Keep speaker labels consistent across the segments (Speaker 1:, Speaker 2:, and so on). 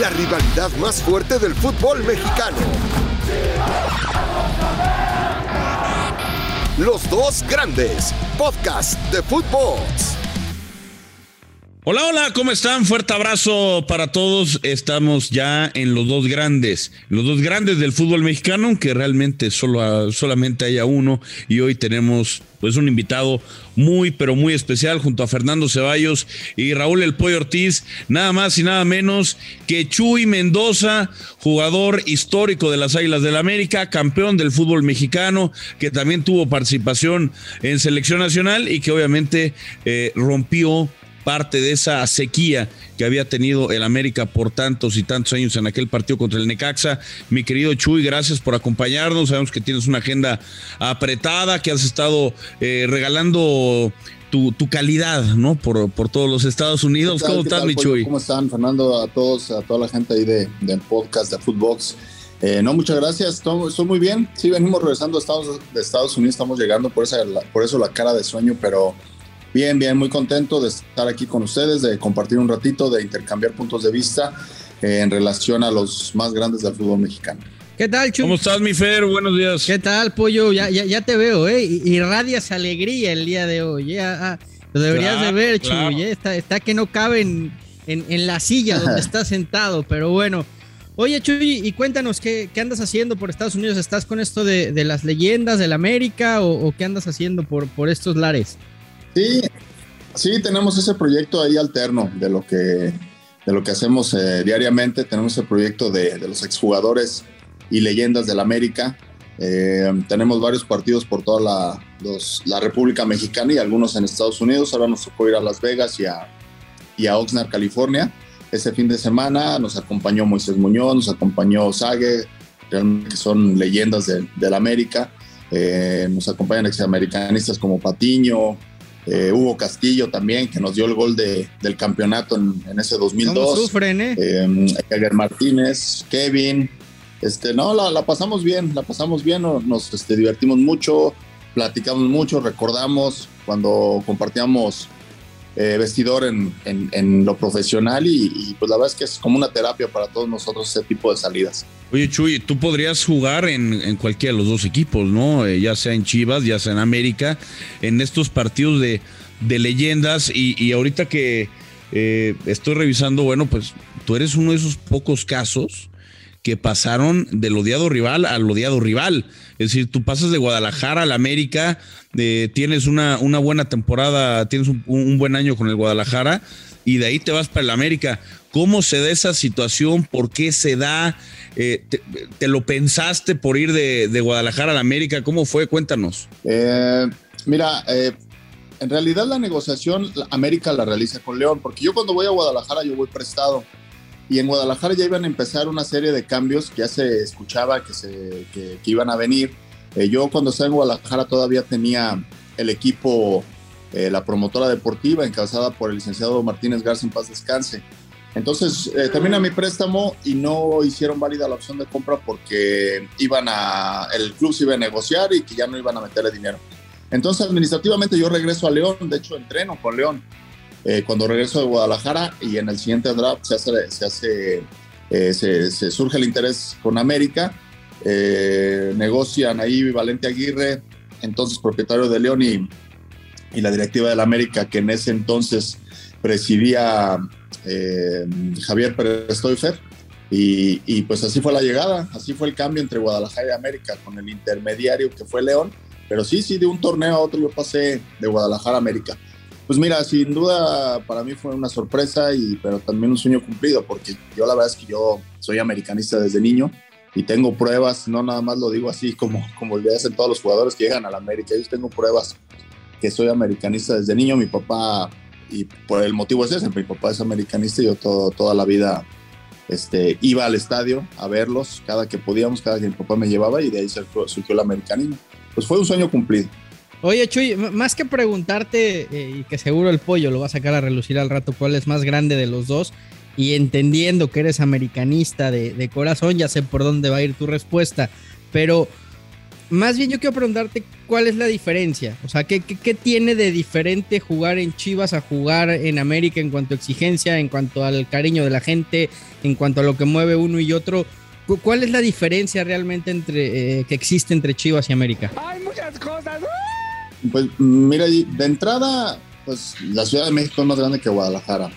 Speaker 1: la rivalidad más fuerte del fútbol mexicano. Los dos grandes, podcast de fútbol.
Speaker 2: Hola, hola, ¿cómo están? Fuerte abrazo para todos. Estamos ya en los dos grandes, los dos grandes del fútbol mexicano, aunque realmente solo, solamente haya uno. Y hoy tenemos pues un invitado muy, pero muy especial junto a Fernando Ceballos y Raúl El Pollo Ortiz, nada más y nada menos que Chuy Mendoza, jugador histórico de las Águilas del América, campeón del fútbol mexicano, que también tuvo participación en selección nacional y que obviamente eh, rompió parte de esa sequía que había tenido el América por tantos y tantos años en aquel partido contra el Necaxa. Mi querido Chuy, gracias por acompañarnos. Sabemos que tienes una agenda apretada, que has estado eh, regalando tu, calidad, ¿no? Por, por todos los Estados Unidos. ¿Cómo estás, mi Chuy?
Speaker 3: ¿Cómo están, Fernando? A todos, a toda la gente ahí de, del podcast de Footbox. Eh, no, muchas gracias. Estoy, muy bien. Sí, venimos regresando a Estados, de Estados Unidos. Estamos llegando, por, esa, por eso la cara de sueño, pero Bien, bien, muy contento de estar aquí con ustedes, de compartir un ratito, de intercambiar puntos de vista eh, en relación a los más grandes del fútbol mexicano.
Speaker 2: ¿Qué tal, Chuy? ¿Cómo estás, mi Fer? Buenos días.
Speaker 4: ¿Qué tal, Pollo? Ya, ya, ya te veo, ¿eh? Irradias alegría el día de hoy. ¿eh? Ah, lo deberías de ver, Chuy. ¿eh? Está, está, que no cabe en, en, la silla donde está sentado, pero bueno. Oye, Chuy, y cuéntanos, ¿qué, ¿qué, andas haciendo por Estados Unidos? ¿Estás con esto de, de las leyendas del América o, o, qué andas haciendo por, por estos lares?
Speaker 3: Sí, sí, tenemos ese proyecto ahí alterno de lo que, de lo que hacemos eh, diariamente. Tenemos el proyecto de, los exjugadores y leyendas del América. Eh, tenemos varios partidos por toda la, la, República Mexicana y algunos en Estados Unidos. Ahora nos tocó ir a Las Vegas y a, y a Oxnard, California. Ese fin de semana nos acompañó Moisés Muñoz, nos acompañó Sague, que son leyendas del América. Eh, nos acompañan examericanistas como Patiño, eh, Hugo Castillo también, que nos dio el gol de, del campeonato en, ese 2002.
Speaker 4: sufren, eh?
Speaker 3: eh Martínez, Kevin. Este, no, la, la, pasamos bien, la pasamos bien, nos, este, divertimos mucho, platicamos mucho, recordamos cuando compartíamos eh, vestidor en, en, lo profesional y, pues la verdad es que es como una terapia para todos nosotros ese tipo de salidas.
Speaker 2: Oye Chuy, tú podrías jugar en, en cualquiera de los dos equipos, ¿no? Eh, ya sea en Chivas, ya sea en América, en estos partidos de, de leyendas y, y, ahorita que eh, estoy revisando, bueno, pues tú eres uno de esos pocos casos que pasaron del odiado rival al odiado rival. Es decir, tú pasas de Guadalajara al América, eh, tienes una, una, buena temporada, tienes un, buen año con el Guadalajara y de ahí te vas para el América. ¿Cómo se da esa situación? ¿Por qué se da? Eh, te, lo pensaste por ir de, Guadalajara al América? ¿Cómo fue? Cuéntanos.
Speaker 3: Eh, mira, en realidad la negociación América la realiza con León, porque yo cuando voy a Guadalajara yo voy prestado y en Guadalajara ya iban a empezar una serie de cambios que ya se escuchaba que, se, que, iban a venir. Eh, yo cuando estaba en Guadalajara todavía tenía el equipo, eh, la promotora deportiva encabezada por el licenciado Martínez Garza en paz descanse. Entonces eh, termina mi préstamo y no hicieron válida la opción de compra porque iban a, el club se iba a negociar y que ya no iban a meterle dinero. Entonces administrativamente yo regreso a León, de hecho entreno con León eh, cuando regreso de Guadalajara y en el siguiente draft se hace, se, hace, eh, se, surge el interés con América, eh, negocian ahí Valente Aguirre, entonces propietario de León y, y la directiva del América, que en ese entonces presidía Javier Pérez. Y, y, pues así fue la llegada, así fue el cambio entre Guadalajara y América con el intermediario que fue León. Pero sí, sí, de un torneo a otro yo pasé de Guadalajara a América. Pues mira, sin duda para mí fue una sorpresa, y, pero también un sueño cumplido, porque yo la verdad es que yo soy americanista desde niño y tengo pruebas, no nada más lo digo así como, como le hacen todos los jugadores que llegan a la América, yo tengo pruebas que soy americanista desde niño, mi papá, y por el motivo es ese, mi papá es americanista y yo todo, toda la vida este, iba al estadio a verlos cada que podíamos, cada que mi papá me llevaba y de ahí surgió, surgió el americanismo. Pues fue un sueño cumplido.
Speaker 4: Oye, Chuy, más que preguntarte, eh, y que seguro el pollo lo va a sacar a relucir al rato, cuál es más grande de los dos, y entendiendo que eres americanista de, corazón, ya sé por dónde va a ir tu respuesta, pero más bien yo quiero preguntarte cuál es la diferencia. O sea, ¿qué, ¿qué, tiene de diferente jugar en Chivas a jugar en América en cuanto a exigencia, en cuanto al cariño de la gente, en cuanto a lo que mueve uno y otro? ¿Cuál es la diferencia realmente entre eh, que existe entre Chivas y América?
Speaker 5: Hay muchas cosas.
Speaker 3: Pues mira, de entrada, pues la Ciudad de México es más grande que Guadalajara.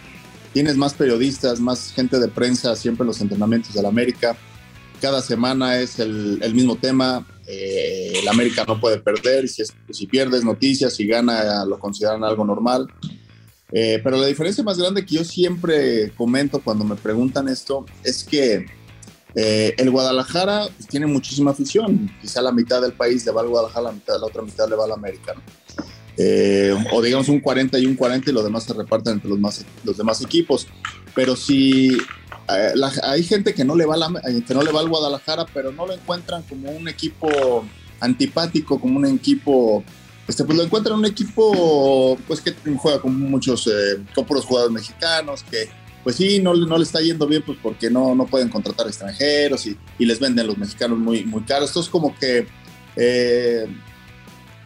Speaker 3: Tienes más periodistas, más gente de prensa siempre los entrenamientos de la América. Cada semana es el, mismo tema eh, el América no puede perder, si, si pierdes noticias, si gana lo consideran algo normal. Eh, pero la diferencia más grande que yo siempre comento cuando me preguntan esto es que eh, el Guadalajara pues, tiene muchísima afición. Quizá la mitad del país le va al Guadalajara, la, mitad, la otra mitad le va al América. o digamos un 40 y un 40 y los demás se reparten entre los, más, los demás equipos. Pero si eh, hay gente que no, le va la, que no le va al Guadalajara, pero no lo encuentran como un equipo antipático, como un equipo, este, pues lo encuentran un equipo pues que juega con muchos, eh, con jugadores mexicanos, que pues sí, no, no le está yendo bien pues porque no, no pueden contratar extranjeros y, y les venden los mexicanos muy, muy caros. Esto es como que eh,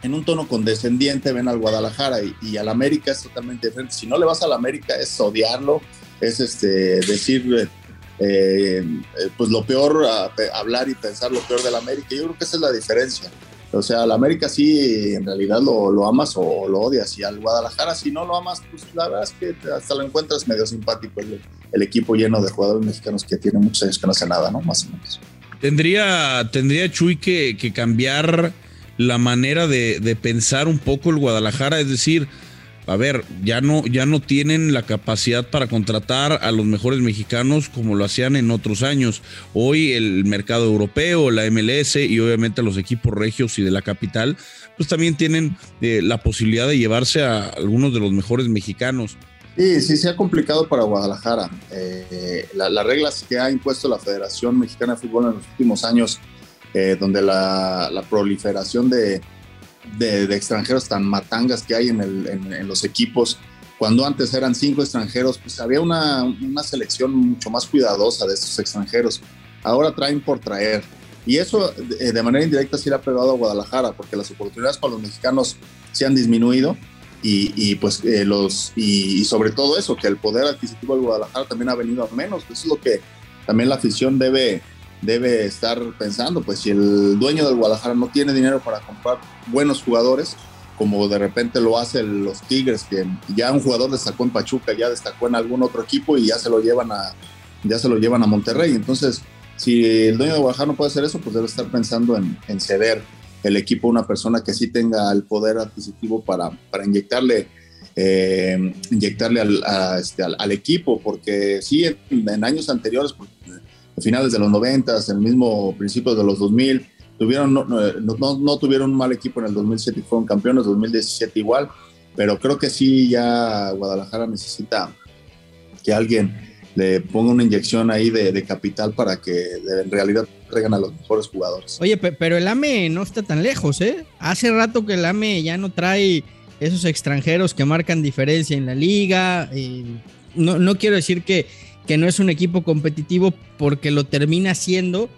Speaker 3: en un tono condescendiente ven al Guadalajara y, y al América es totalmente diferente. Si no le vas al América es odiarlo, es este, decir eh, pues lo peor, hablar y pensar lo peor del América. Yo creo que esa es la diferencia. O sea, al América sí en realidad lo, lo, amas o lo odias y al Guadalajara si no lo amas, pues la verdad es que hasta lo encuentras medio simpático el, equipo lleno de jugadores mexicanos que tiene muchos años que no hace nada, ¿no? Más o menos.
Speaker 2: Tendría, tendría Chuy que, cambiar la manera de pensar un poco el Guadalajara, es decir, a ver, ya no, ya no tienen la capacidad para contratar a los mejores mexicanos como lo hacían en otros años. Hoy el mercado europeo, la MLS y obviamente los equipos regios y de la capital, pues también tienen eh, la posibilidad de llevarse a algunos de los mejores mexicanos.
Speaker 3: Sí, sí, se ha complicado para Guadalajara. Eh, las reglas que ha impuesto la Federación Mexicana de Fútbol en los últimos años, eh, donde la proliferación de, de, extranjeros tan matangas que hay en, los equipos. Cuando antes eran cinco extranjeros, pues había una, una selección mucho más cuidadosa de estos extranjeros. Ahora traen por traer. Y eso de, manera indirecta sí le ha pegado a Guadalajara, porque las oportunidades para los mexicanos se han disminuido y, y pues eh, los y, sobre todo eso, que el poder adquisitivo de Guadalajara también ha venido a menos. Eso es lo que también la afición debe, debe estar pensando, pues si el dueño del Guadalajara no tiene dinero para comprar buenos jugadores, como de repente lo hacen los Tigres, que ya un jugador destacó en Pachuca, ya destacó en algún otro equipo y ya se lo llevan a, ya se lo llevan a Monterrey. Entonces, si el dueño de Guadalajara no puede hacer eso, pues debe estar pensando en, ceder el equipo a una persona que sí tenga el poder adquisitivo para, para inyectarle, eh, inyectarle al, este, al, equipo, porque sí, en, años anteriores, pues, finales de los 90, el mismo principio de los 2000, tuvieron, no, tuvieron un mal equipo en el 2007 y fueron campeones, 2017 igual, pero creo que sí ya Guadalajara necesita que alguien le ponga una inyección ahí de, capital para que en realidad traigan a los mejores jugadores.
Speaker 4: Oye, pero el AME no está tan lejos, ¿eh? Hace rato que el AME ya no trae esos extranjeros que marcan diferencia en la liga. Eh, no, no quiero decir que que no es un equipo competitivo porque lo termina siendo,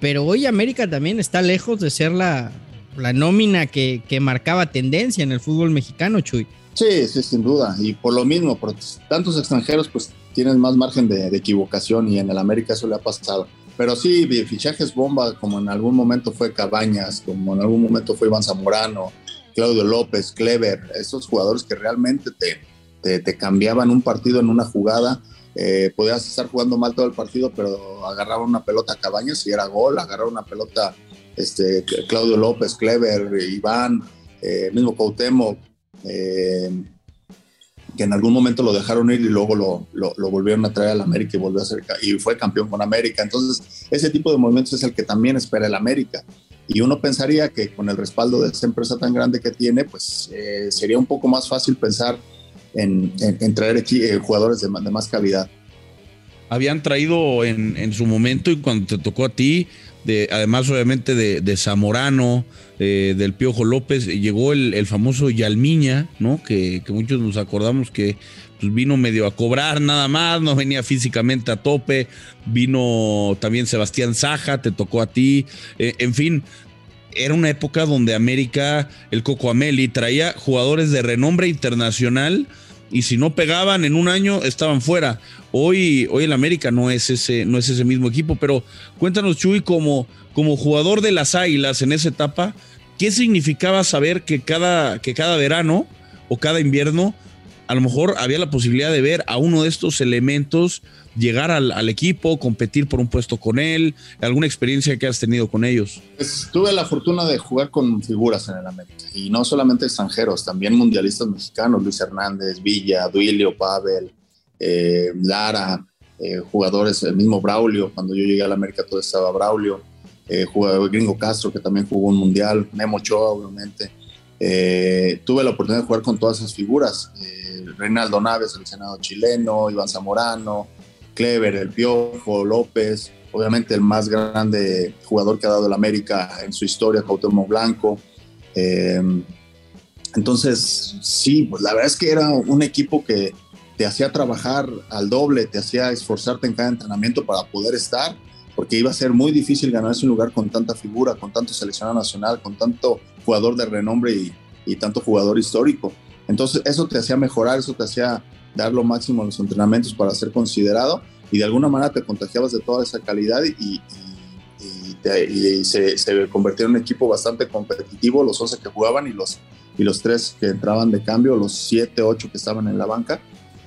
Speaker 4: pero hoy América también está lejos de ser la, la nómina que, que, marcaba tendencia en el fútbol mexicano, Chuy.
Speaker 3: Sí, sí, sin duda. Y por lo mismo, por tantos extranjeros, pues tienen más margen de, equivocación y en el América eso le ha pasado. Pero sí, fichajes bomba, como en algún momento fue Cabañas, como en algún momento fue Iván Zamorano, Claudio López, Clever, esos jugadores que realmente te, te, te cambiaban un partido en una jugada eh, podías estar jugando mal todo el partido, pero agarraba una pelota a Cabañas y era gol, agarraba una pelota este, Claudio López, Clever, Iván, eh, mismo Cautemo, eh, que en algún momento lo dejaron ir y luego lo, lo, volvieron a traer al América y volvió a ser y fue campeón con América. Entonces, ese tipo de movimientos es el que también espera el América. Y uno pensaría que con el respaldo de esa empresa tan grande que tiene, pues sería un poco más fácil pensar en, traer aquí, eh, jugadores de, más calidad.
Speaker 2: Habían traído en, su momento y cuando te tocó a ti, de, además obviamente de, Zamorano, eh, del Piojo López, llegó el, famoso Yalmiña, ¿no? Que, muchos nos acordamos que pues, vino medio a cobrar nada más, no venía físicamente a tope, vino también Sebastián Saja, te tocó a ti, eh, en fin, era una época donde América, el Coco Ameli, traía jugadores de renombre internacional y si no pegaban en un año estaban fuera. Hoy, hoy el América no es ese, no es ese mismo equipo, pero cuéntanos, Chuy, como, como jugador de las Águilas en esa etapa, ¿qué significaba saber que cada, que cada verano o cada invierno a lo mejor había la posibilidad de ver a uno de estos elementos llegar al, equipo, competir por un puesto con él, alguna experiencia que has tenido con ellos.
Speaker 3: Pues, tuve la fortuna de jugar con figuras en el América y no solamente extranjeros, también mundialistas mexicanos, Luis Hernández, Villa, Duilio, Pavel, eh, Lara, eh, jugadores, el mismo Braulio, cuando yo llegué al América todo estaba Braulio, eh, Gringo Castro que también jugó un mundial, Memo Choa obviamente. tuve la oportunidad de jugar con todas esas figuras. Reinaldo Naves, seleccionado chileno, Iván Zamorano, Clever, El Piojo, López, obviamente el más grande jugador que ha dado el América en su historia, Cuauhtémoc Blanco. Eh, entonces, sí, pues la verdad es que era un equipo que te hacía trabajar al doble, te hacía esforzarte en cada entrenamiento para poder estar, porque iba a ser muy difícil ganarse un lugar con tanta figura, con tanto seleccionado nacional, con tanto jugador de renombre y, y tanto jugador histórico. Entonces eso te hacía mejorar, eso te hacía dar lo máximo en los entrenamientos para ser considerado y de alguna manera te contagiabas de toda esa calidad y, se, se, convirtió en un equipo bastante competitivo, los 11 que jugaban y los, y los 3 que entraban de cambio, los 7, 8 que estaban en la banca.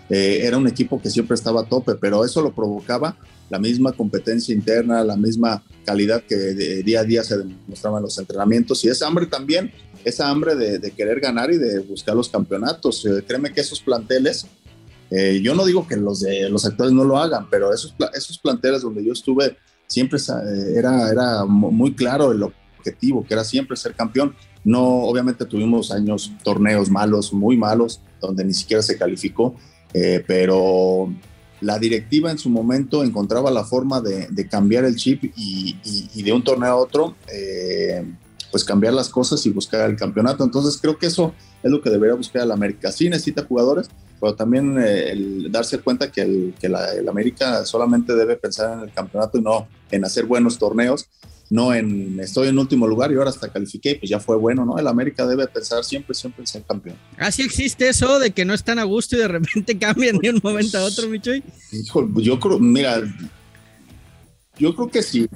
Speaker 3: Eh, era un equipo que siempre estaba a tope, pero eso lo provocaba la misma competencia interna, la misma calidad que día a día se demostraba en los entrenamientos y esa hambre también esa hambre de, querer ganar y de buscar los campeonatos. Eh, créeme que esos planteles, eh, yo no digo que los de los actuales no lo hagan, pero esos, esos planteles donde yo estuve, siempre eh, era, era muy claro el objetivo, que era siempre ser campeón. No, obviamente tuvimos años, torneos malos, muy malos, donde ni siquiera se calificó, pero la directiva en su momento encontraba la forma de, cambiar el chip y, y, de un torneo a otro pues cambiar las cosas y buscar el campeonato. Entonces creo que eso es lo que debería buscar el América. Sí necesita jugadores, pero también eh, el darse cuenta que, el, que la, el América solamente debe pensar en el campeonato y no en hacer buenos torneos, no en estoy en último lugar y ahora hasta califiqué, pues ya fue bueno, ¿no? El América debe pensar siempre, siempre en ser campeón.
Speaker 4: Así existe eso de que no están a gusto y de repente cambian de un momento a otro, Michoy.
Speaker 3: Hijo, yo creo, mira, yo creo que sí.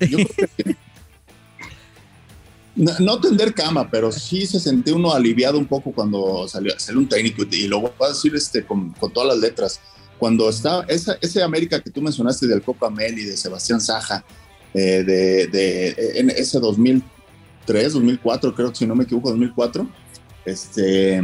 Speaker 3: Yo creo que sí. No, tender cama, pero sí se sentía uno aliviado un poco cuando salió, salió un técnico y lo voy a decir este, con, todas las letras. Cuando está esa, ese América que tú mencionaste del Copa Mel y de Sebastián Saja, eh, de, en ese 2003, 2004, creo que si no me equivoco, 2004, este,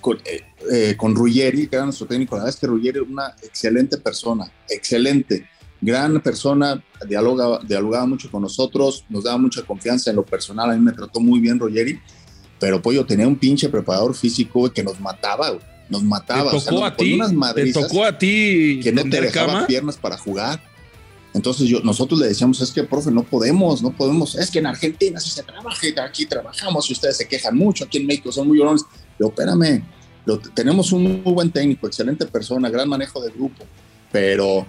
Speaker 3: con, eh, eh, con Ruggeri, que era nuestro técnico, la verdad es que Ruggeri era una excelente persona, excelente gran persona, dialoga, dialogaba mucho con nosotros, nos daba mucha confianza en lo personal, a mí me trató muy bien Rogeri, pero Pollo tenía un pinche preparador físico que nos mataba, nos mataba.
Speaker 2: Te tocó a ti, te tocó a ti
Speaker 3: que no te dejaba piernas para jugar. Entonces yo, nosotros le decíamos, es que, profe, no podemos, no podemos, es que en Argentina sí se trabaja, aquí trabajamos y ustedes se quejan mucho, aquí en México son muy llorones. Pero espérame, tenemos un muy buen técnico, excelente persona, gran manejo de grupo, pero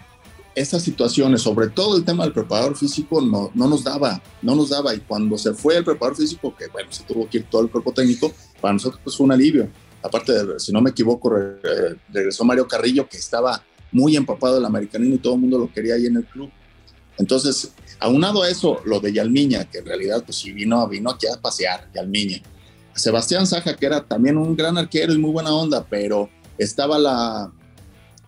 Speaker 3: esas situaciones, sobre todo el tema del preparador físico, no, no nos daba, no nos daba. Y cuando se fue el preparador físico, que bueno, se tuvo que ir todo el cuerpo técnico, para nosotros pues, fue un alivio. Aparte, de, si no me equivoco, regresó Mario Carrillo, que estaba muy empapado del americanino y todo el mundo lo quería ahí en el club. Entonces, aunado a eso, lo de Yalmiña, que en realidad, pues sí vino, vino aquí a pasear, Yalmiña. Sebastián Saja, que era también un gran arquero y muy buena onda, pero estaba la,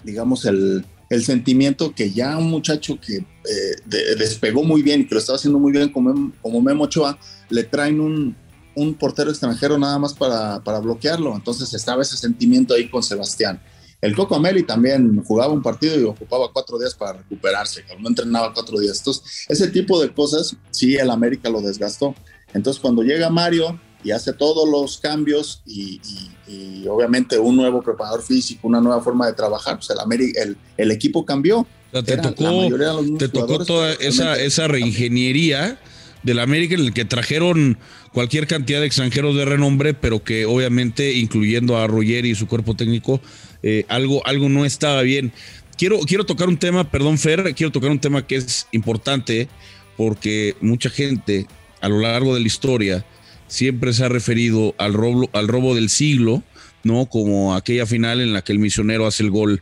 Speaker 3: digamos, el, el sentimiento que ya un muchacho que eh, despegó muy bien y que lo estaba haciendo muy bien como, como Memo Ochoa, le traen un, un portero extranjero nada más para, para, bloquearlo. Entonces estaba ese sentimiento ahí con Sebastián. El Coco Ameli también jugaba un partido y ocupaba cuatro días para recuperarse, no entrenaba cuatro días. Entonces, ese tipo de cosas, sí, el América lo desgastó. Entonces, cuando llega Mario, y hace todos los cambios y, obviamente un nuevo preparador físico, una nueva forma de trabajar, pues el, el, equipo cambió.
Speaker 2: te tocó, te tocó toda esa, esa reingeniería del América en el que trajeron cualquier cantidad de extranjeros de renombre, pero que obviamente, incluyendo a Roger y su cuerpo técnico, eh, algo, algo no estaba bien. Quiero, quiero tocar un tema, perdón Fer, quiero tocar un tema que es importante porque mucha gente a lo largo de la historia siempre se ha referido al robo, al robo del siglo, ¿no? Como aquella final en la que el misionero hace el gol.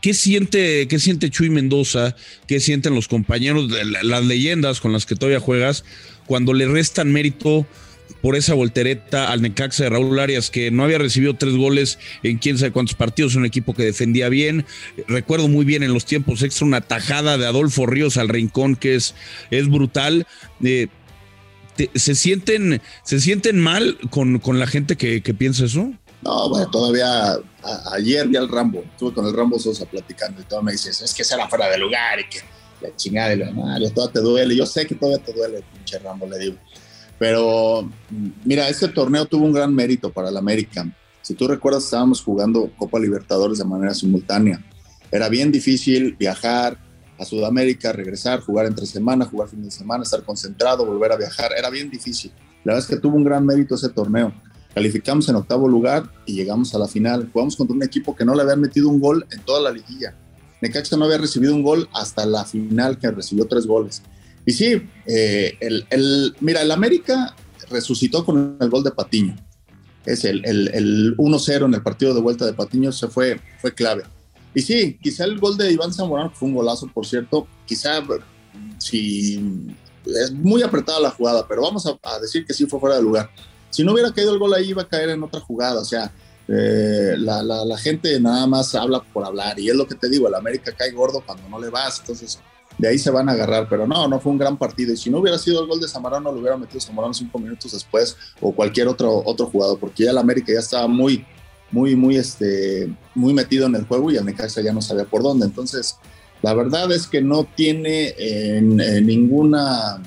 Speaker 2: ¿Qué siente, qué siente Chuy Mendoza? ¿Qué sienten los compañeros, de las leyendas con las que todavía juegas, cuando le restan mérito por esa voltereta al Necaxa de Raúl Arias, que no había recibido tres goles en quién sabe cuántos partidos, un equipo que defendía bien. Recuerdo muy bien en los tiempos extra una tajada de Adolfo Ríos al rincón que es, es brutal. Eh, ¿se, sienten, ¿Se sienten mal con, con la gente que, piensa eso?
Speaker 3: No, bueno, todavía ayer vi al Rambo, estuve con el Rambo Sosa platicando y todo me dices, es que será fuera de lugar y que la chingada y lo demás, todo te duele. Yo sé que todavía te duele, pinche Rambo, le digo. Pero mira, este torneo tuvo un gran mérito para el América. Si tú recuerdas, estábamos jugando Copa Libertadores de manera simultánea. Era bien difícil viajar a Sudamérica, regresar, jugar entre semana, jugar fin de semana, estar concentrado, volver a viajar. Era bien difícil. La verdad es que tuvo un gran mérito ese torneo. Calificamos en octavo lugar y llegamos a la final. Jugamos contra un equipo que no le habían metido un gol en toda la liguilla. Necaxa no había recibido un gol hasta la final, que recibió tres goles. Y sí, eh, el, mira, el América resucitó con el gol de Patiño. Es el, el 1-0 en el partido de vuelta de Patiño, se fue, fue clave. Y sí, quizá el gol de Iván Zamorano, fue un golazo, por cierto, quizá si es muy apretada la jugada, pero vamos a, decir que sí fue fuera de lugar. Si no hubiera caído el gol ahí, iba a caer en otra jugada. O sea, eh, la, la, la, gente nada más habla por hablar. Y es lo que te digo, el América cae gordo cuando no le vas. Entonces, de ahí se van a agarrar, pero no, no fue un gran partido. Y si no hubiera sido el gol de Zamorano, lo hubiera metido Zamorano cinco minutos después o cualquier otro, otro jugador, porque ya el América ya estaba muy, muy, muy, este, muy metido en el juego y el Necaxa ya no sabía por dónde. Entonces, la verdad es que no tiene ninguna,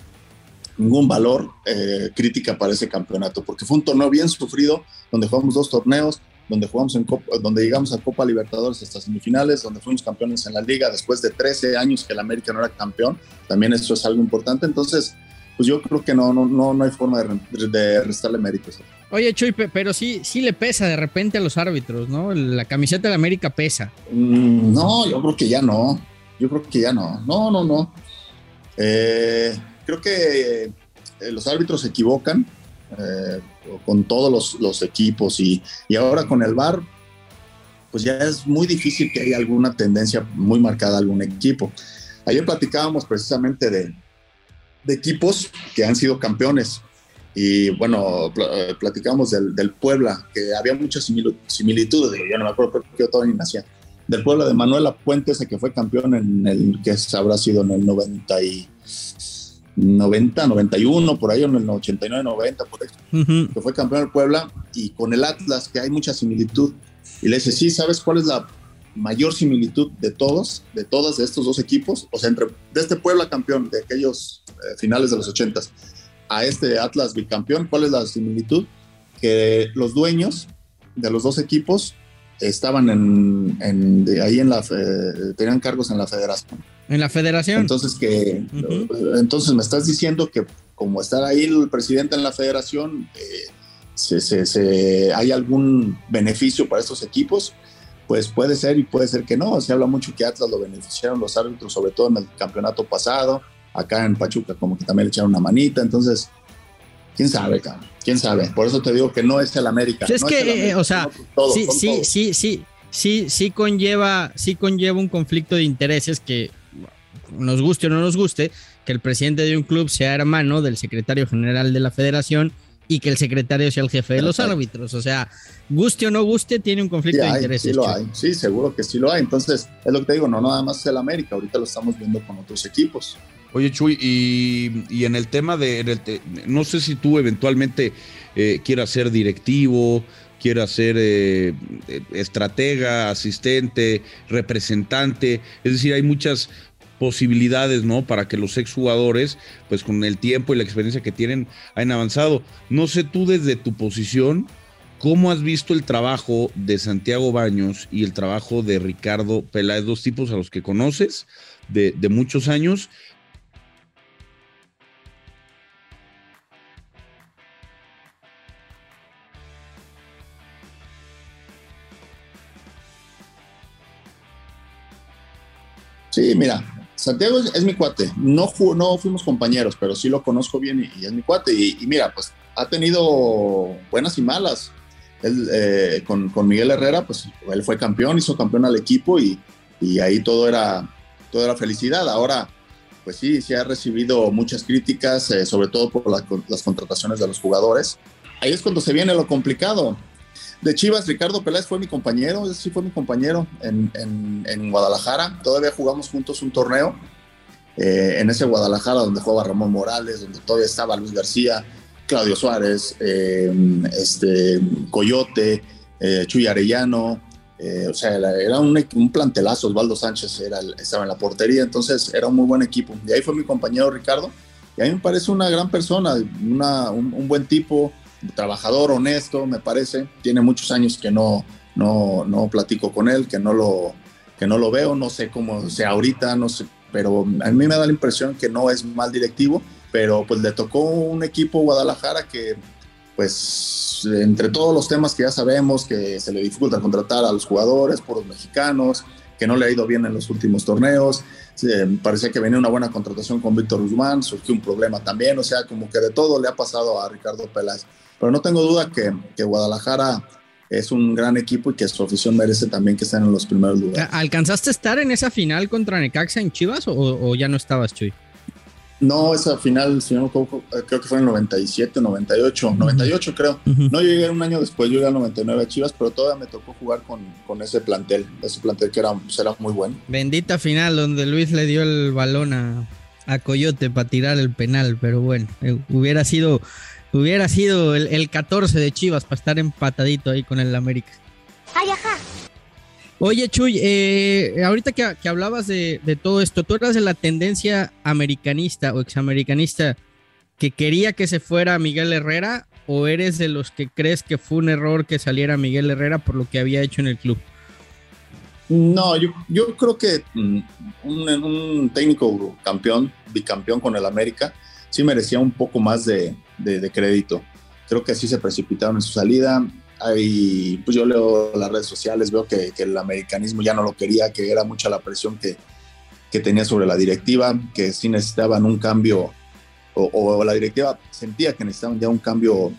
Speaker 3: ningún valor eh, crítica para ese campeonato, porque fue un torneo bien sufrido, donde jugamos dos torneos, donde jugamos en donde llegamos a Copa Libertadores hasta semifinales, donde fuimos campeones en la liga después de 13 años que el América no era campeón. También eso es algo importante. Entonces, pues yo creo que no, no, no, no hay forma de, restarle méritos.
Speaker 4: Oye, Chuy, pero sí, sí le pesa de repente a los árbitros, ¿no? La camiseta de América pesa.
Speaker 3: Mm, no, yo creo que ya no. Yo creo que ya no. No, no, no. Eh, creo que eh, los árbitros se equivocan. Eh, con todos los, equipos y, ahora con el VAR, pues ya es muy difícil que haya alguna tendencia muy marcada a algún equipo. Ayer platicábamos precisamente de, equipos que han sido campeones. Y bueno, eh, platicamos del, Puebla, que había muchas similitudes, yo no me acuerdo porque yo todavía ni nacía, del Puebla de Manuel Puente, ese que fue campeón en el que habrá sido en el 90 y 90, 91, por ahí en el 89, 90, por ahí, que fue campeón del Puebla, y con el Atlas, que hay mucha similitud. Y le dice, sí, ¿sabes cuál es la mayor similitud de todos, de todas de estos dos equipos? O sea, entre de este Puebla campeón de aquellos finales de los 80 a este Atlas bicampeón, ¿cuál es la similitud? Que los dueños de los dos equipos estaban en, ahí en la, tenían cargos en la federación.
Speaker 4: En la federación.
Speaker 3: Entonces que, entonces me estás diciendo que como estar ahí el presidente en la federación, eh, se, hay algún beneficio para estos equipos, pues puede ser y puede ser que no. Se habla mucho que Atlas lo beneficiaron los árbitros, sobre todo en el campeonato pasado. Acá en Pachuca como que también le echaron una manita. Entonces, quién sabe, cabrón. Quién sabe. Por eso te digo que no es el América.
Speaker 4: Es que, o sea, sí, sí, sí, sí, sí, sí conlleva, sí conlleva un conflicto de intereses que nos guste o no nos guste, que el presidente de un club sea hermano del secretario general de la federación y que el secretario sea el jefe de los árbitros. O sea, guste o no guste, tiene un conflicto de intereses.
Speaker 3: Sí, lo hay. Sí, seguro que sí lo hay. Entonces, es lo que te digo, no nada más el América, ahorita lo estamos viendo con otros equipos.
Speaker 2: Oye, Chuy, y, en el tema de, no sé si tú eventualmente eh, quieras ser directivo, quieras ser eh, estratega, asistente, representante, es decir, hay muchas posibilidades, ¿no? Para que los exjugadores, pues con el tiempo y la experiencia que tienen, hayan avanzado. No sé tú desde tu posición, ¿cómo has visto el trabajo de Santiago Baños y el trabajo de Ricardo Peláez, dos tipos a los que conoces de, de muchos años?
Speaker 3: Sí, mira, Santiago es, mi cuate. No, fuimos compañeros, pero sí lo conozco bien y, es mi cuate. Y, mira, pues ha tenido buenas y malas. Él, eh, con, Miguel Herrera, pues él fue campeón, hizo campeón al equipo y, y ahí todo era, todo era felicidad. Ahora, pues sí, sí ha recibido muchas críticas, eh, sobre todo por las contrataciones de los jugadores. Ahí es cuando se viene lo complicado. De Chivas, Ricardo Peláez fue mi compañero, sí fue mi compañero en, en, Guadalajara. Todavía jugamos juntos un torneo eh, en ese Guadalajara donde jugaba Ramón Morales, donde todavía estaba Luis García, Claudio Suárez, eh, este, Coyote, Chuy Arellano, eh, o sea, era un, un, plantelazo. Osvaldo Sánchez estaba en la portería, entonces era un muy buen equipo. Y ahí fue mi compañero Ricardo. Y a mí me parece una gran persona, una, un, buen tipo, trabajador, honesto, me parece. Tiene muchos años que no, no, no platico con él, que no, lo, que no lo veo, no sé cómo sea ahorita, no sé. Pero a mí me da la impresión que no es mal directivo, pero pues le tocó un equipo Guadalajara que pues entre todos los temas que ya sabemos, que se le dificulta contratar a los jugadores por los mexicanos, que no le ha ido bien en los últimos torneos, parecía que venía una buena contratación con Víctor Guzmán, surgió un problema también, o sea, como que de todo le ha pasado a Ricardo Peláez. Pero no tengo duda que, que Guadalajara es un gran equipo y que su afición merece también que estén en los primeros lugares.
Speaker 4: ¿Alcanzaste a estar en esa final contra Necaxa en Chivas o, o ya no estabas, Chuy?
Speaker 3: No, esa final, si no creo que fue en el 97, 98, 98 creo. No llegué un año después, llegué al 99 a Chivas, pero todavía me tocó jugar con, con ese plantel, ese plantel que era, pues, era muy bueno.
Speaker 4: Bendita final donde Luis le dio el balón a, a Coyote para tirar el penal, pero bueno, eh, hubiera sido, hubiera sido el, el 14 de Chivas para estar empatadito ahí con el América. Ay, ajá. Oye, Chuy, eh, ahorita que, hablabas de, todo esto, ¿tú eras de la tendencia americanista o examericanista que quería que se fuera Miguel Herrera o eres de los que crees que fue un error que saliera Miguel Herrera por lo que había hecho en el club?
Speaker 3: No, yo, creo que mm, un, técnico campeón, bicampeón con el América, sí merecía un poco más de, de crédito. Creo que así se precipitaron en su salida Ahí, pues yo leo las redes sociales, veo que, el americanismo ya no lo quería, que era mucha la presión que, que tenía sobre la directiva, que sí necesitaban un cambio, o, la directiva sentía que necesitaban ya un cambio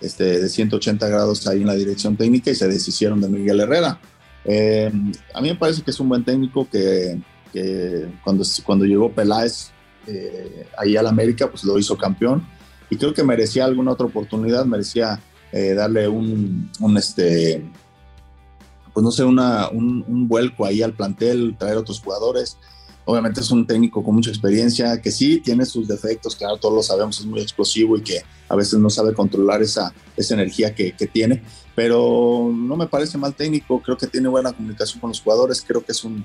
Speaker 3: este, de 180 grados ahí en la dirección técnica y se deshicieron de Miguel Herrera. Eh, a mí me parece que es un buen técnico que, que cuando, cuando llegó Peláez eh, ahí al América, pues lo hizo campeón y creo que merecía alguna otra oportunidad, merecía eh, darle un, este, pues no sé, una, un, vuelco ahí al plantel, traer otros jugadores. Obviamente es un técnico con mucha experiencia, que sí tiene sus defectos, claro, todos lo sabemos, es muy explosivo y que a veces no sabe controlar esa, esa energía que, que tiene, pero no me parece mal técnico, creo que tiene buena comunicación con los jugadores, creo que es un,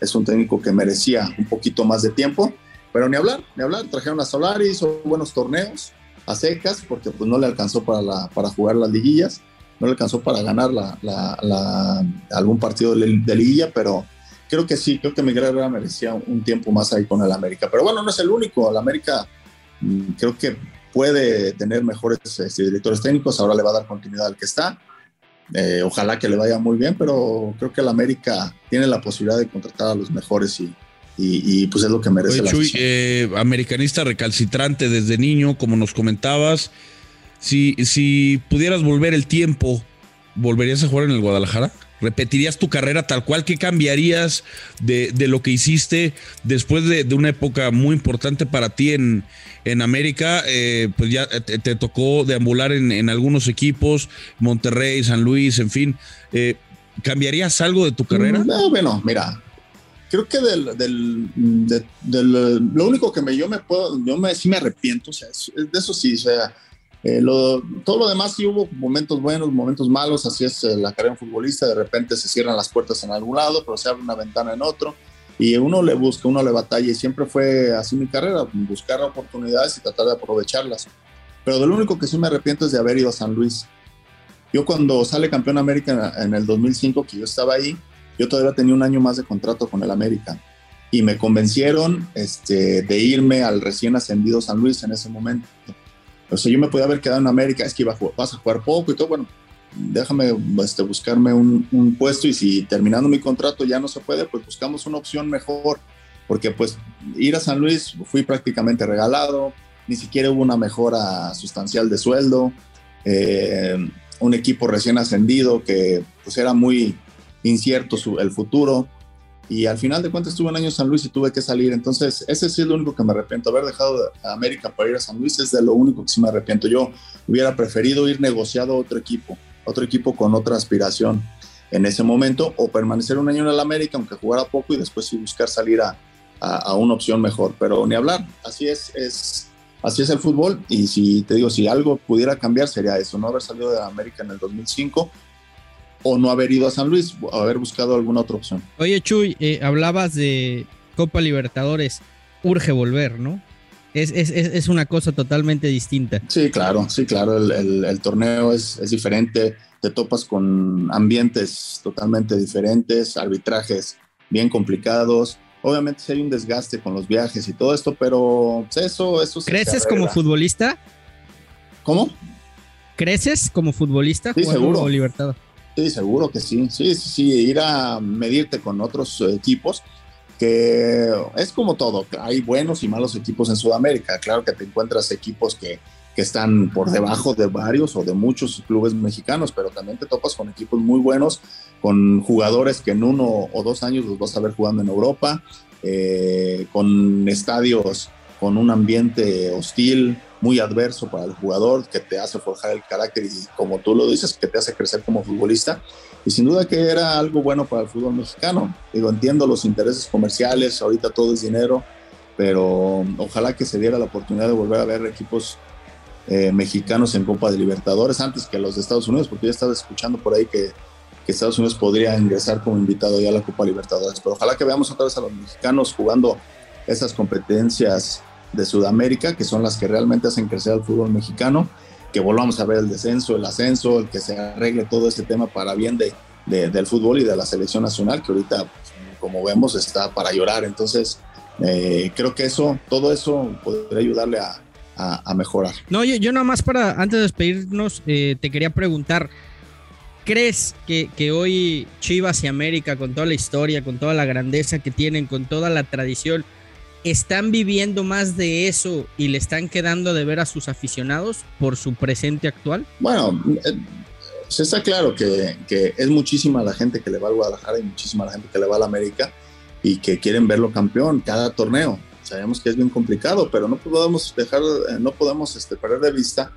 Speaker 3: es un técnico que merecía un poquito más de tiempo, pero ni hablar, ni hablar, trajeron a Solari, hizo buenos torneos, a secas porque pues no le alcanzó para, para jugar las liguillas, no le alcanzó para ganar algún partido de, liguilla, pero creo que sí, creo que Miguel Herrera merecía un tiempo más ahí con el América. Pero bueno, no es el único, el América mm, creo que puede tener mejores este, directores técnicos, ahora le va a dar continuidad al que está. Eh, ojalá que le vaya muy bien, pero creo que el América tiene la posibilidad de contratar a los mejores y, y, pues es lo que merece la
Speaker 2: Chuy, eh, americanista recalcitrante desde niño, como nos comentabas. Si, si pudieras volver el tiempo, ¿volverías a jugar en el Guadalajara? ¿Repetirías tu carrera tal cual? ¿Qué cambiarías de, lo que hiciste después de, una época muy importante para ti en, en América? Eh, pues ya te, tocó deambular en, algunos equipos, Monterrey, San Luis, en fin. Eh, ¿Cambiarías algo de tu carrera?
Speaker 3: No, bueno, mira, creo que del, del, lo único que me, yo me puedo, yo me, sí me arrepiento, o sea, de eso sí, o sea, eh, todo lo demás sí hubo momentos buenos, momentos malos, así es eh, la carrera de un futbolista, de repente se cierran las puertas en algún lado, pero se abre una ventana en otro, y uno le busca, uno le batalla, y siempre fue así mi carrera, buscar oportunidades y tratar de aprovecharlas. Pero de lo único que sí me arrepiento es de haber ido a San Luis. Yo cuando sale campeón América en el 2005, que yo estaba ahí, yo todavía tenía un año más de contrato con el América y me convencieron este, de irme al recién ascendido San Luis en ese momento. O sea, yo me podía haber quedado en América, es que iba a vas a jugar poco y todo, bueno, déjame este, buscarme un, puesto y si terminando mi contrato ya no se puede, pues buscamos una opción mejor. porque pues ir a San Luis fui prácticamente regalado, ni siquiera hubo una mejora sustancial de sueldo, eh, un equipo recién ascendido que pues era muy incierto el futuro. Y al final de cuentas estuve un año en San Luis y tuve que salir, entonces ese sí es lo único que me arrepiento, haber dejado a América para ir a San Luis es de lo único que sí me arrepiento, yo hubiera preferido ir negociado a otro equipo, otro equipo con otra aspiración en ese momento o permanecer un año en el América aunque jugara poco y después sí buscar salir a, a, una opción mejor, pero ni hablar, así es, es, así es el fútbol. Y si te digo, si algo pudiera cambiar sería eso, no haber salido de América en el 2005 o no haber ido a San Luis o haber buscado alguna otra opción.
Speaker 4: Oye Chuy, eh, hablabas de Copa Libertadores, urge volver, ¿no? Es, es, es, una cosa totalmente distinta.
Speaker 3: Sí, claro, sí, claro, el, el torneo es, diferente, te topas con ambientes totalmente diferentes, arbitrajes bien complicados, Obviamente si hay un desgaste con los viajes y todo esto, pero pues, eso, eso
Speaker 4: ¿Creces como futbolista?
Speaker 3: ¿Cómo?
Speaker 4: ¿Creces como futbolista?
Speaker 3: Sí, seguro.
Speaker 4: Libertad?
Speaker 3: Sí, seguro que sí. Sí, sí, sí, ir a medirte con otros equipos, que es como todo. Hay buenos y malos equipos en Sudamérica. Claro que te encuentras equipos que que están por debajo de varios o de muchos clubes mexicanos, pero también te topas con equipos muy buenos, con jugadores que en uno o dos años los vas a ver jugando en Europa, eh, con estadios con un ambiente hostil, muy adverso para el jugador, que te hace forjar el carácter y como tú lo dices, que te hace crecer como futbolista. Y sin duda que era algo bueno para el fútbol mexicano. Digo, entiendo los intereses comerciales, ahorita todo es dinero, pero ojalá que se diera la oportunidad de volver a ver equipos eh, mexicanos en Copa de Libertadores antes que los de Estados Unidos, porque ya estaba escuchando por ahí que, Estados Unidos podría ingresar como invitado ya a la Copa Libertadores. Pero ojalá que veamos otra vez a los mexicanos jugando esas competencias de Sudamérica, que son las que realmente hacen crecer al fútbol mexicano, que volvamos a ver el descenso, el ascenso, el que se arregle todo este tema para bien de, del fútbol y de la selección nacional, que ahorita, como vemos, está para llorar. Entonces, eh, creo que eso, todo eso podría ayudarle a, a, mejorar.
Speaker 4: No, yo, yo nada más para, antes de despedirnos, eh, te quería preguntar, ¿crees que, que, hoy Chivas y América, con toda la historia, con toda la grandeza que tienen, con toda la tradición, están viviendo más de eso y le están quedando de ver a sus aficionados por su presente actual?
Speaker 3: Bueno, eh, se está claro que, que, es muchísima la gente que le va al Guadalajara y muchísima la gente que le va al América y que quieren verlo campeón cada torneo sabemos que es bien complicado, pero no podemos dejar, eh, no podemos este, perder de vista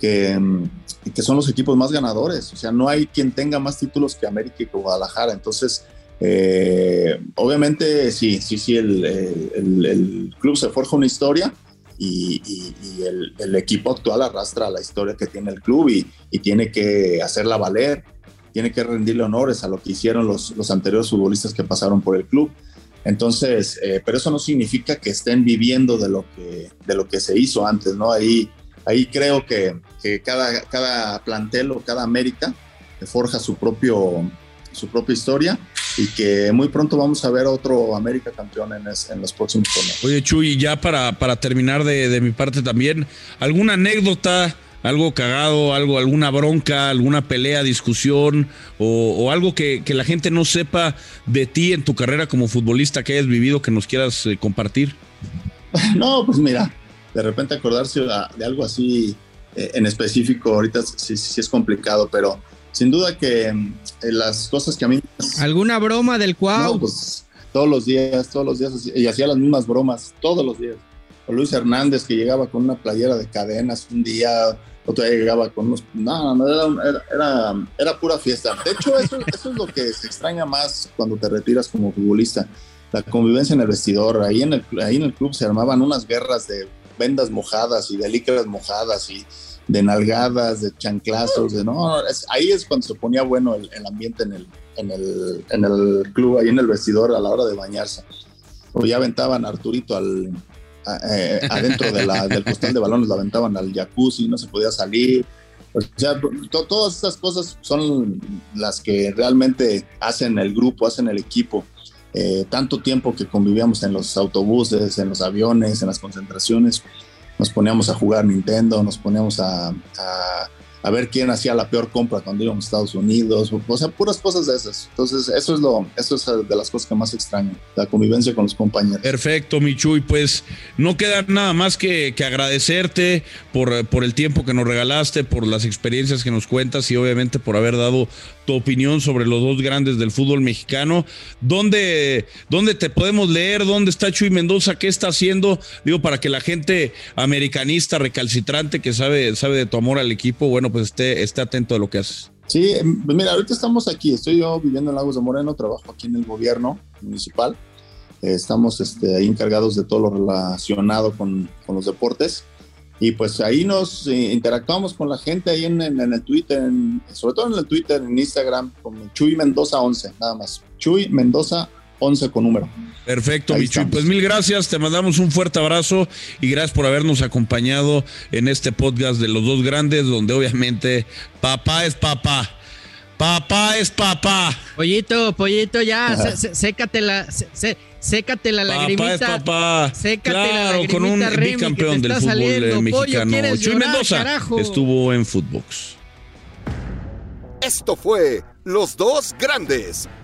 Speaker 3: que, mm, que son los equipos más ganadores. O sea, no hay quien tenga más títulos que América y que Guadalajara. Entonces, eh, obviamente, sí, sí, sí, el, club se forja una historia y, el, equipo actual arrastra la historia que tiene el club y, tiene que hacerla valer, tiene que rendirle honores a lo que hicieron los, los anteriores futbolistas que pasaron por el club. Entonces, eh, pero eso no significa que estén viviendo de lo que, de lo que se hizo antes, ¿no? Ahí, ahí creo que, que cada, cada plantel o cada América forja su, propio, su propia historia y que muy pronto vamos a ver otro América campeón en, en los próximos torneos.
Speaker 2: Oye, Chuy, ya para, para terminar de, de mi parte también, ¿alguna anécdota? algo cagado, algo, alguna bronca, alguna pelea, discusión o, algo que, la gente no sepa de ti en tu carrera como futbolista que hayas vivido que nos quieras eh, compartir?
Speaker 3: No, pues mira, de repente acordarse de algo así eh, en específico ahorita sí, sí, es complicado, pero sin duda que eh, las cosas que a mí...
Speaker 4: ¿Alguna broma del cual?
Speaker 3: pues todos los días, todos los días, y hacía las mismas bromas, todos los días. O Luis Hernández que llegaba con una playera de cadenas un día, otro día llegaba con unos... No, no, era, era, era, pura fiesta. De hecho, eso, eso es lo que se extraña más cuando te retiras como futbolista. La convivencia en el vestidor. Ahí en el, ahí en el club se armaban unas guerras de vendas mojadas y de licras mojadas y de nalgadas, de chanclazos, de no, ahí es cuando se ponía bueno el, ambiente en el, en, el, en el club, ahí en el vestidor a la hora de bañarse. O ya aventaban a Arturito al, eh, adentro de la, del costal de balones, la aventaban al jacuzzi, no se podía salir. O sea, todas estas cosas son las que realmente hacen el grupo, hacen el equipo. Eh, tanto tiempo que convivíamos en los autobuses, en los aviones, en las concentraciones, nos poníamos a jugar Nintendo, nos poníamos a, a ver quién hacía la peor compra cuando íbamos a Estados Unidos, o, sea, puras cosas de esas. Entonces, eso es lo, eso es de las cosas que más extraño, la convivencia con los compañeros.
Speaker 2: Perfecto, Michuy, pues no queda nada más que, que agradecerte por, por el tiempo que nos regalaste, por las experiencias que nos cuentas y obviamente por haber dado tu opinión sobre los dos grandes del fútbol mexicano. ¿Dónde, dónde te podemos leer? ¿Dónde está Chuy Mendoza? ¿Qué está haciendo? Digo, para que la gente americanista recalcitrante que sabe, sabe de tu amor al equipo, bueno, pues esté, esté atento a lo que haces.
Speaker 3: Sí, em, pues mira, ahorita estamos aquí, estoy yo viviendo en Lagos de Moreno, trabajo aquí en el gobierno municipal, eh, estamos este, ahí encargados de todo lo relacionado con, con los deportes y pues ahí nos eh, interactuamos con la gente ahí en, el Twitter, sobre todo en el Twitter, en Instagram, con Chuy Mendoza 11, nada más. Chuy Mendoza 11 con número.
Speaker 2: Perfecto, Chuy. Pues mil gracias, te mandamos un fuerte abrazo y gracias por habernos acompañado en este podcast de los dos grandes, donde obviamente papá es papá. Papá es papá.
Speaker 4: Pollito, pollito, ya, sécate la, sécate la lagrimita.
Speaker 2: Papá es papá. Sécate claro, con un bicampeón del fútbol mexicano. Chuy Mendoza estuvo en Footbox.
Speaker 1: Esto fue Los Dos Grandes,